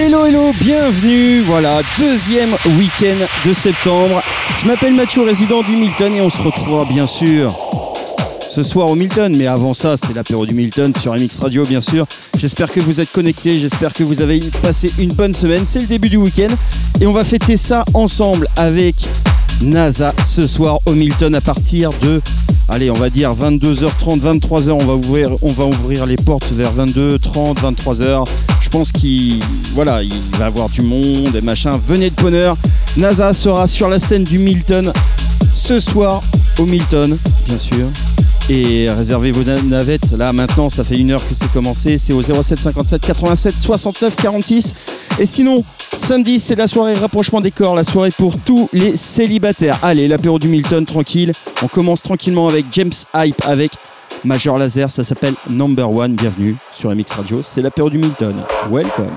Hello hello, bienvenue, voilà, deuxième week-end de septembre. Je m'appelle Mathieu, résident du Milton et on se retrouvera bien sûr ce soir au Milton, mais avant ça c'est l'apéro du Milton sur MX Radio bien sûr. J'espère que vous êtes connectés, j'espère que vous avez passé une bonne semaine, c'est le début du week-end et on va fêter ça ensemble avec NASA ce soir au Milton à partir de allez, on va dire 22h30, 23h, on va ouvrir, on va ouvrir les portes vers 22h30, 23h. Je pense qu'il voilà, il va avoir du monde et machin. Venez de bonheur. NASA sera sur la scène du Milton ce soir au Milton, bien sûr. Et réservez vos navettes. Là maintenant, ça fait une heure que c'est commencé. C'est au 07 57 87 69 46. Et sinon, samedi, c'est la soirée rapprochement des corps, la soirée pour tous les célibataires. Allez, l'apéro du Milton, tranquille. On commence tranquillement avec James Hype, avec Major Laser. Ça s'appelle Number One. Bienvenue sur MX Radio. C'est l'apéro du Milton. Welcome.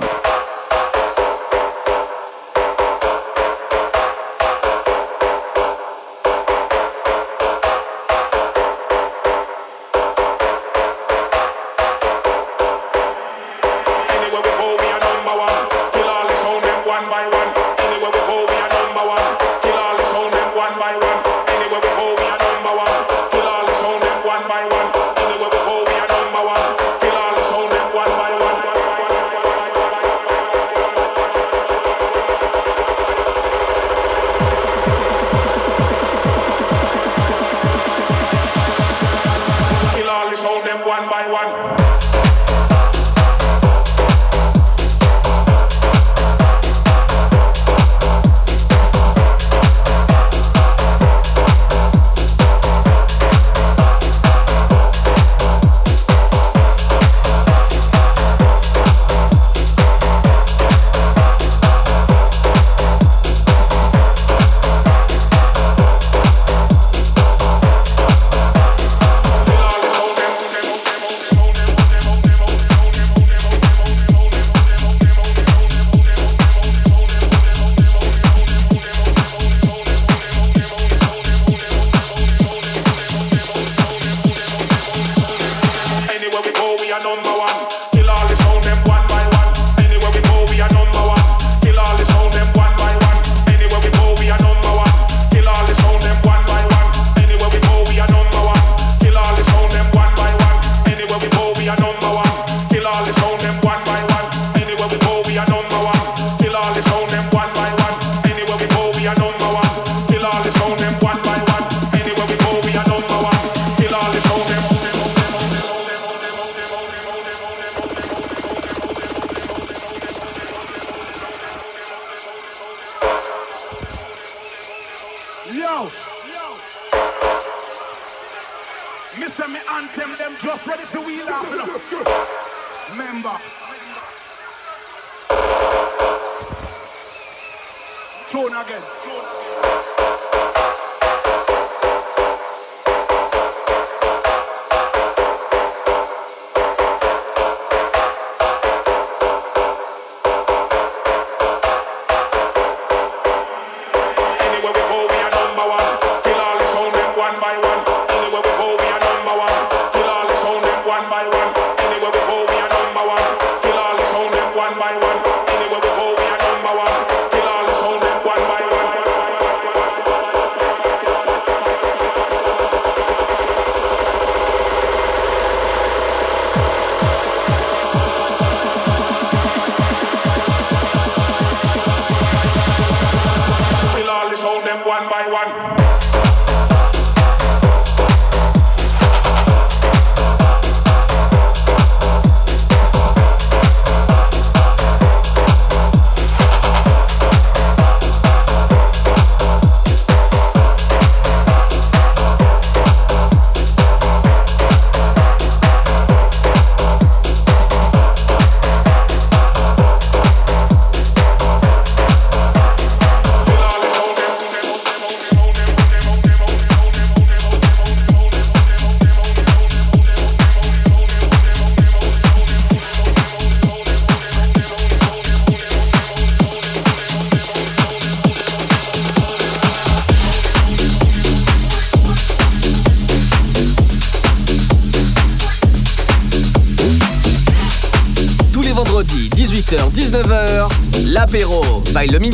Throne again. Throne again.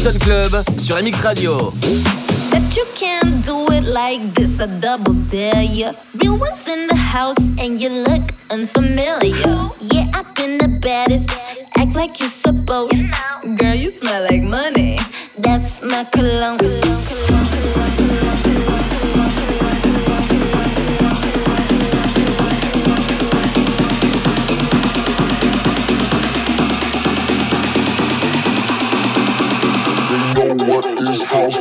Minton Club sur MX Radio. That you can't do it like this, I double dare. Real ones in the house and you look unfamiliar. Yeah, I've been the baddest, act like you're supposed. Girl, you smell like money. That's my cologne. know what house,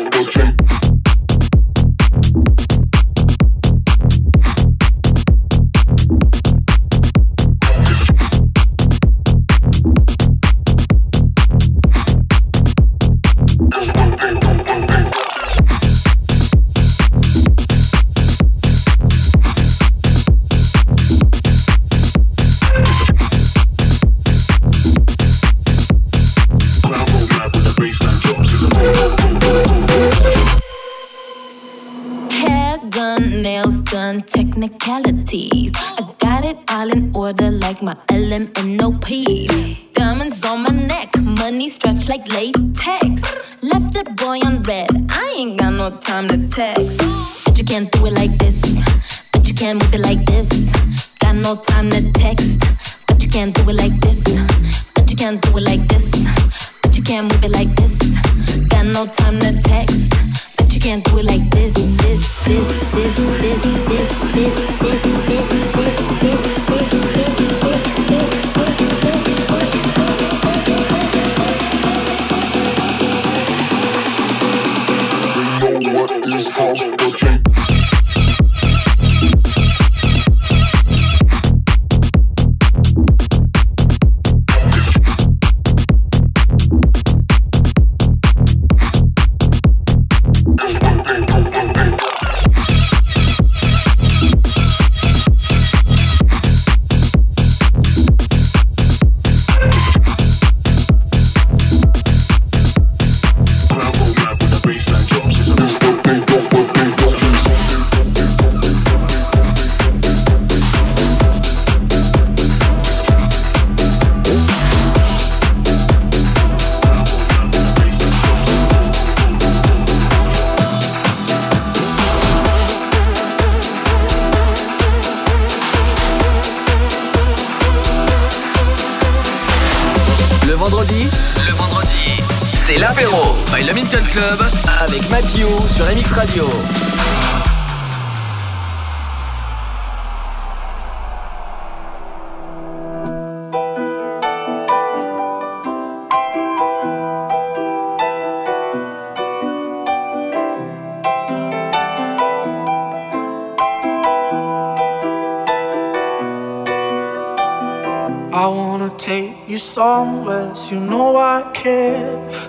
my LMNOP. Diamonds on my neck, money stretched like latex. Left that boy on red, I ain't got no time to text. But you can't do it like this, but you can't move it like this. Got no time to text, but you can't do it like this, but you can't do it like this, but you can't move it like this. Got no time to text, but you can't do it like this, this, this, this, this, this, this, this.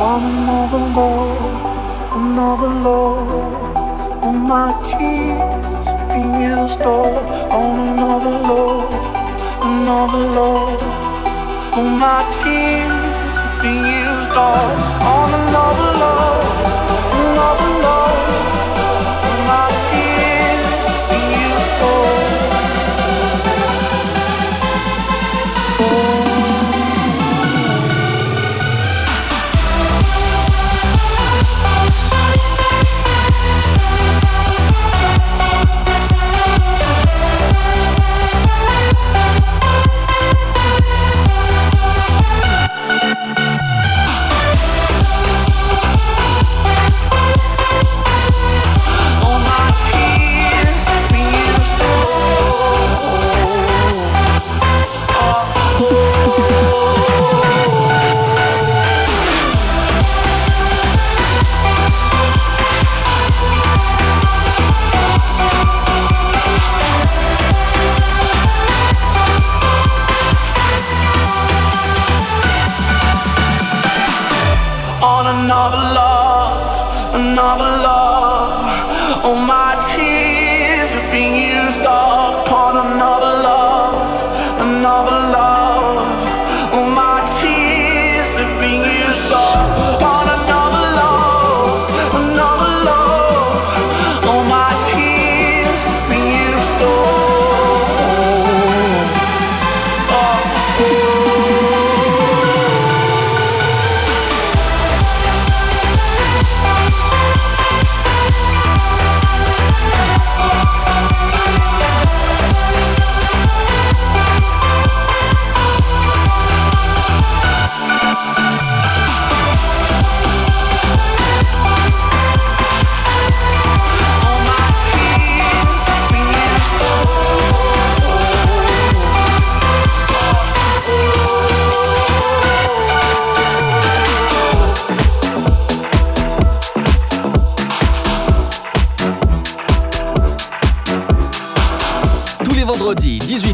on another love, another love. All my tears being used all on another love, another love. All my tears being used all on another love, another love.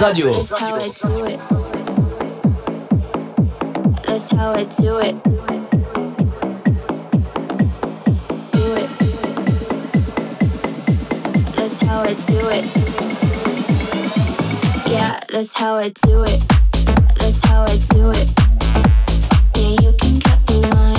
Radio. That's how I do it. That's how I do it. Do it. That's how I do it. Yeah, that's how I do it. That's how I do it. Yeah, you can cut the line.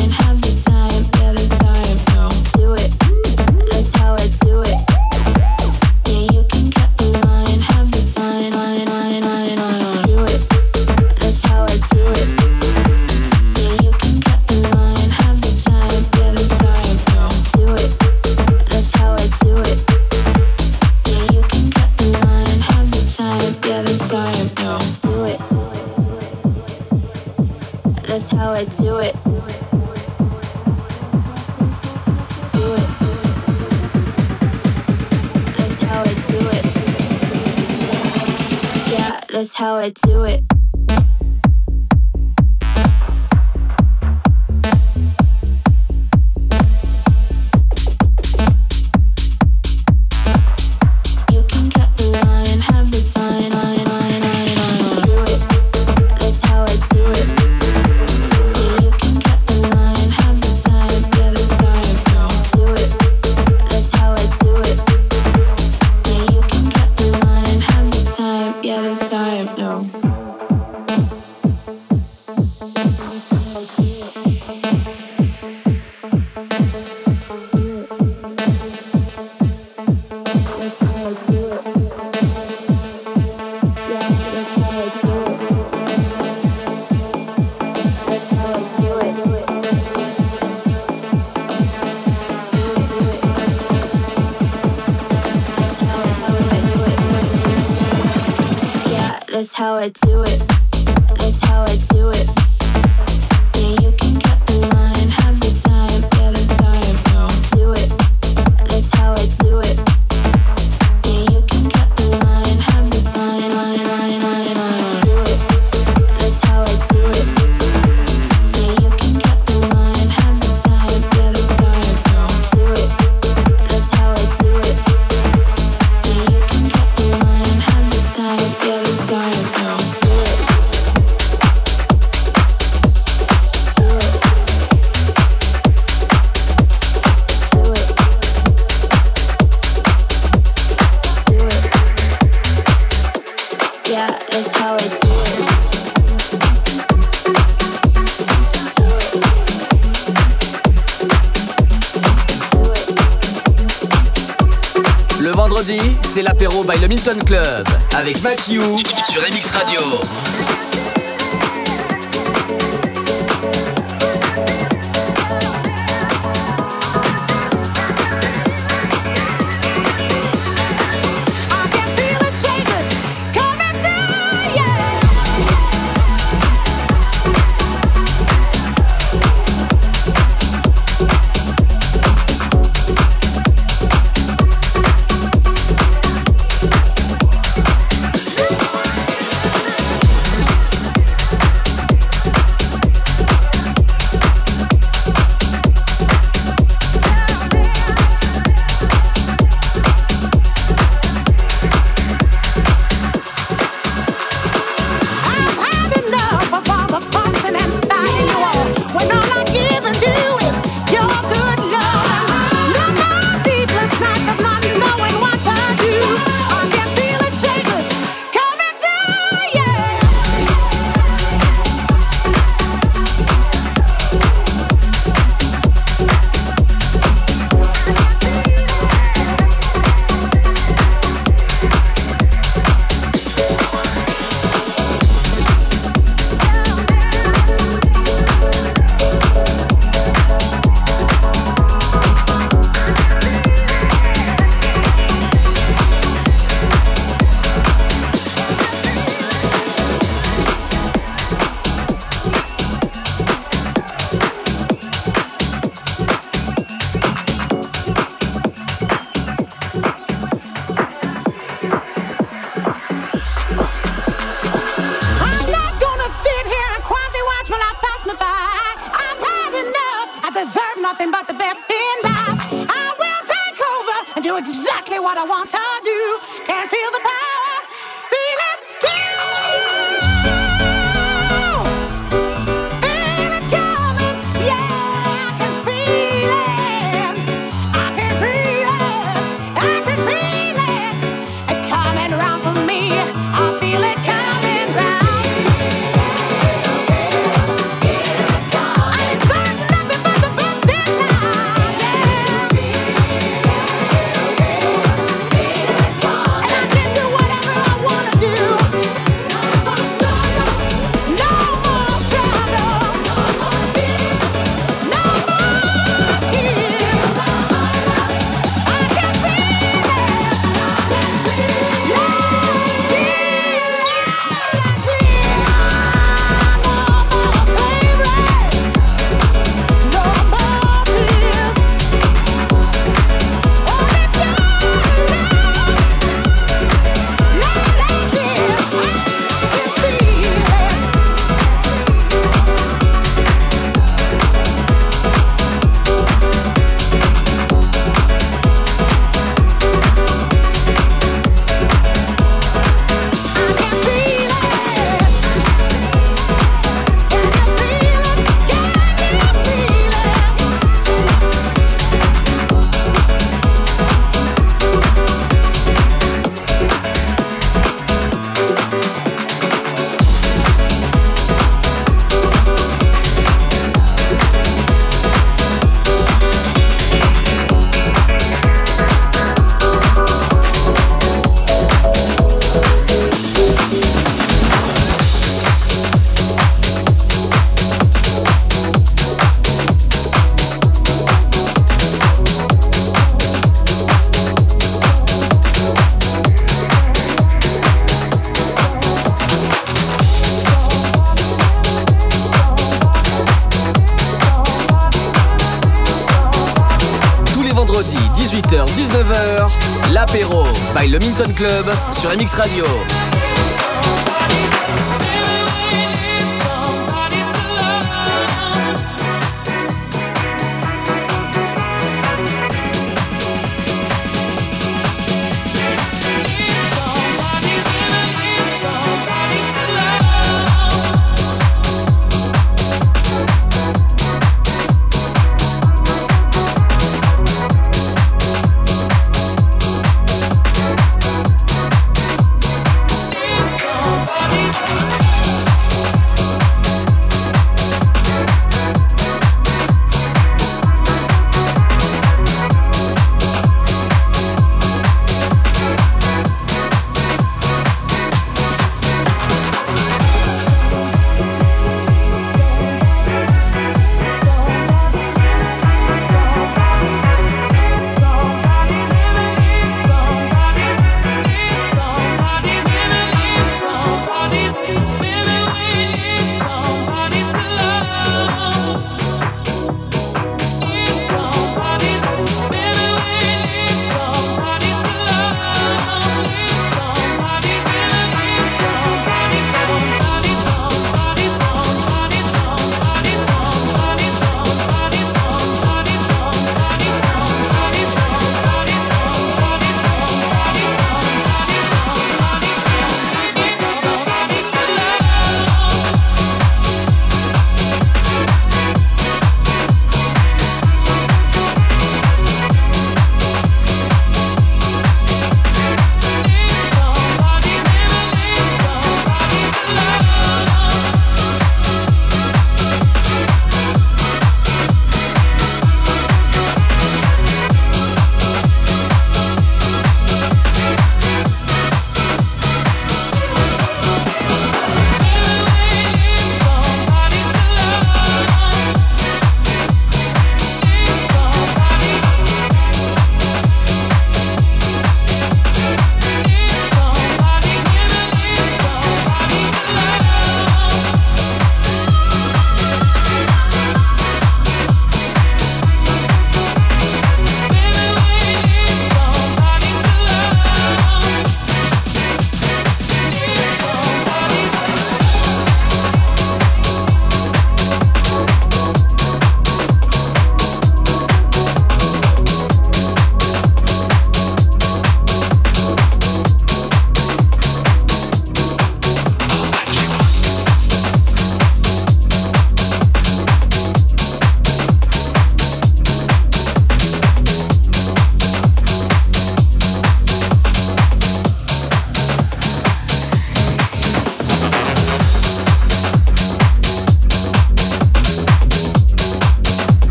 how I do it. That's how I do it. That's how I do it. Milton Club avec Matthew sur MX Radio. Sur MX Radio.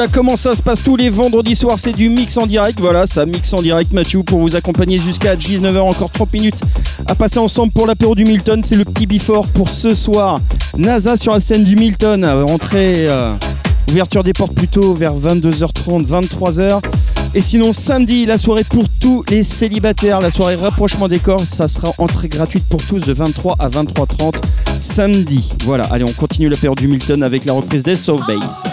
Voilà comment ça se passe tous les vendredis soirs, c'est du mix en direct. Voilà, ça mix en direct Mathieu pour vous accompagner jusqu'à 19h, encore 30 minutes à passer ensemble pour l'apéro du Milton. C'est le petit before pour ce soir. NASA sur la scène du Milton, euh, entrée, euh, ouverture des portes plutôt vers 22h30, 23h. Et sinon samedi, la soirée pour tous les célibataires, la soirée rapprochement des corps, ça sera entrée gratuite pour tous de 23 à 23h30 samedi. Voilà, allez on continue l'apéro du Milton avec la reprise des Soft Base.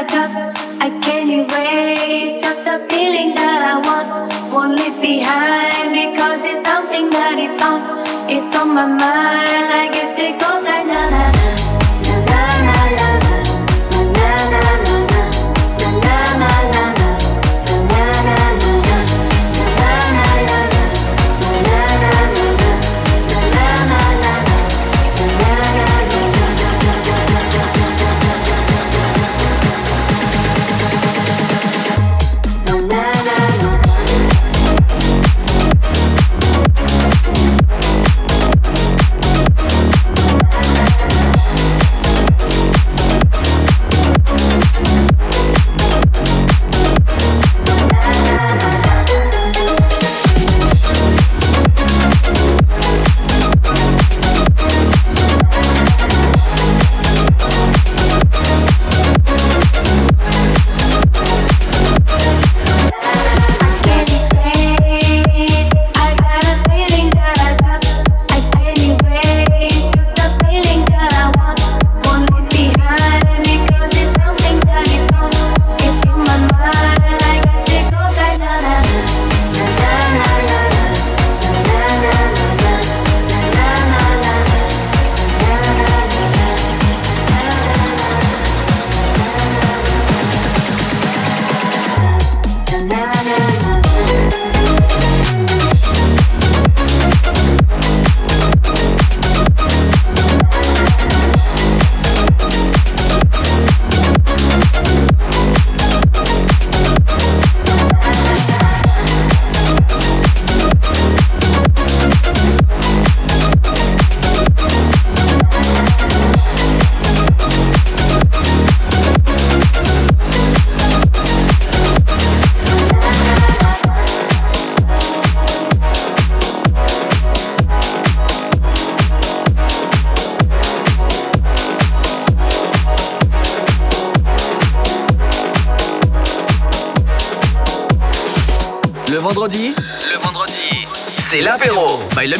I just I can't erase. Just a feeling that I want. Won't leave behind because it's something that is on. It's on my mind. Like na na na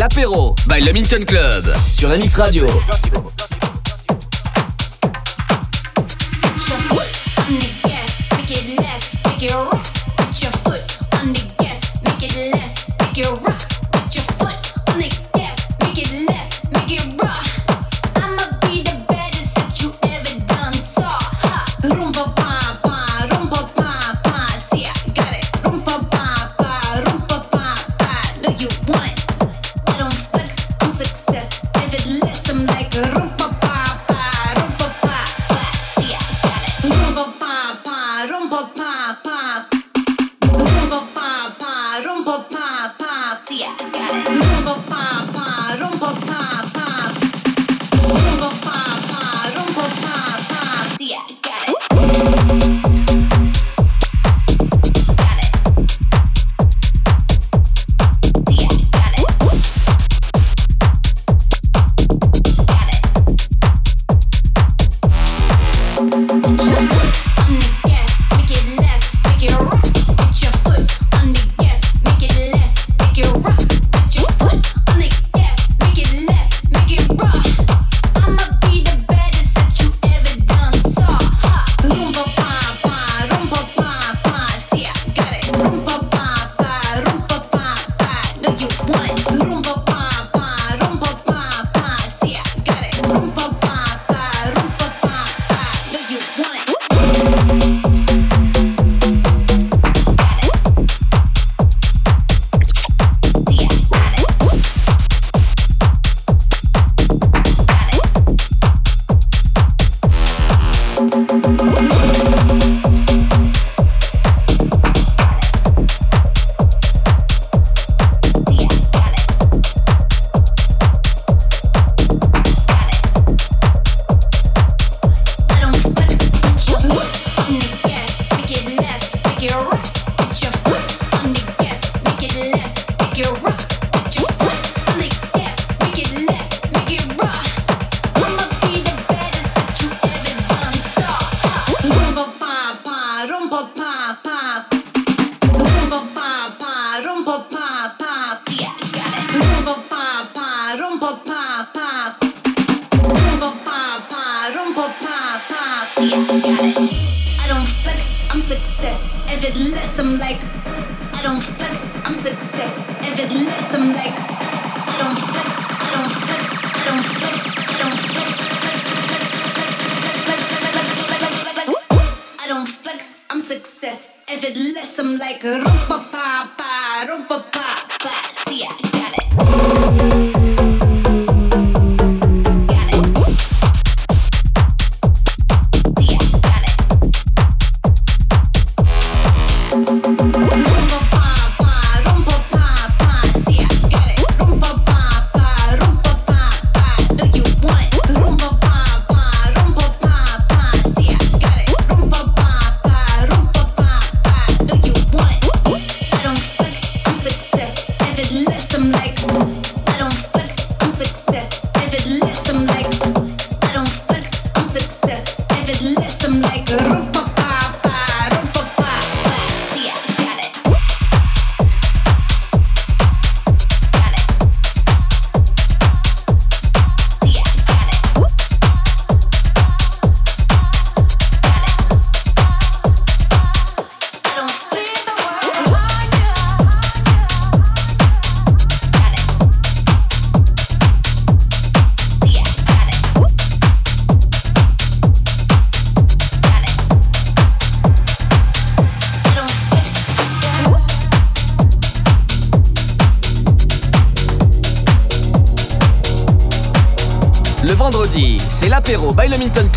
L'apéro by le Minton Club sur MX Radio.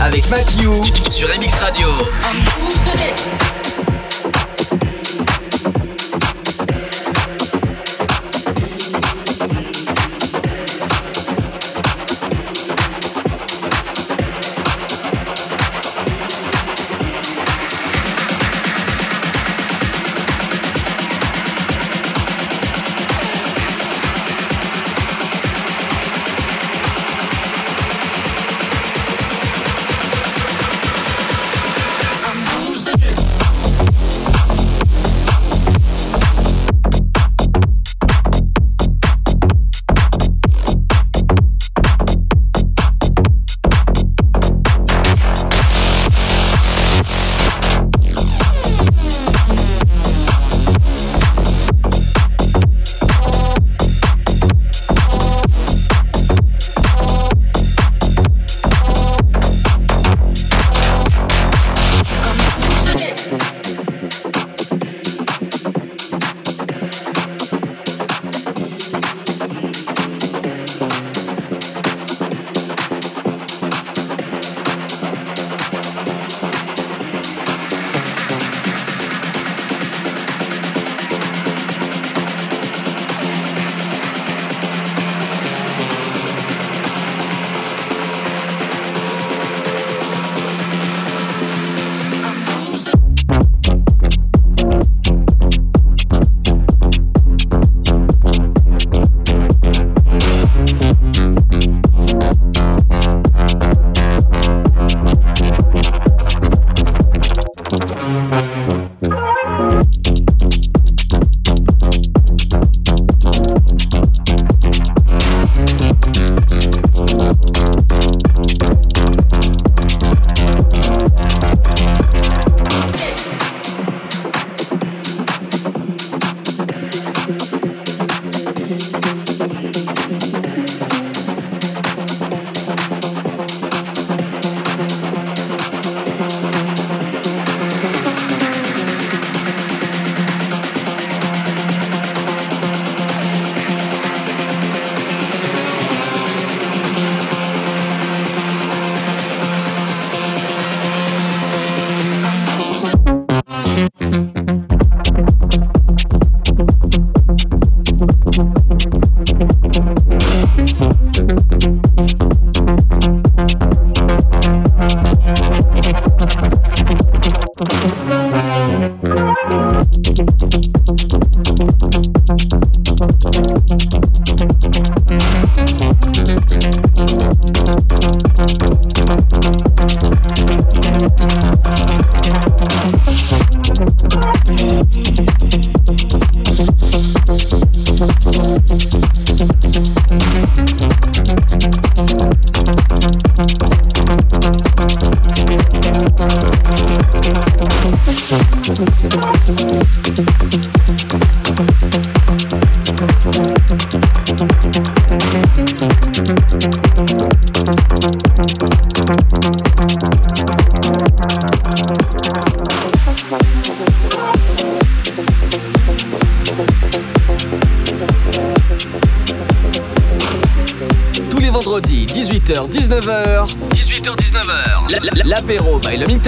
Avec Matthew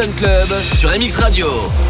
Club sur MX Radio.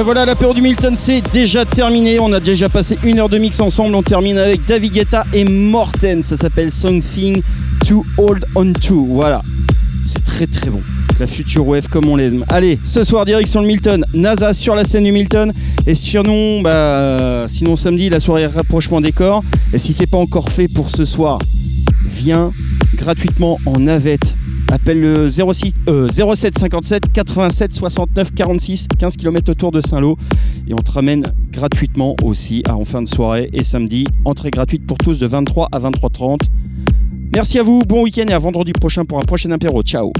Ben voilà, l'apéro du Milton c'est déjà terminé. On a déjà passé une heure de mix ensemble. On termine avec David Guetta et Morten. Ça s'appelle Something to Hold On To. Voilà, c'est très très bon. La future wave comme on l'aime. Allez, ce soir direction le Milton. NASA sur la scène du Milton. Et sinon, bah, sinon samedi la soirée rapprochement des corps. Et si c'est pas encore fait pour ce soir, viens gratuitement en navette. Appelle le 06, euh, 07 57 87 69 46, 15 km autour de Saint-Lô. Et on te ramène gratuitement aussi en fin de soirée et samedi. Entrée gratuite pour tous de 23 à 23h30. Merci à vous, bon week-end et à vendredi prochain pour un prochain apéro. Ciao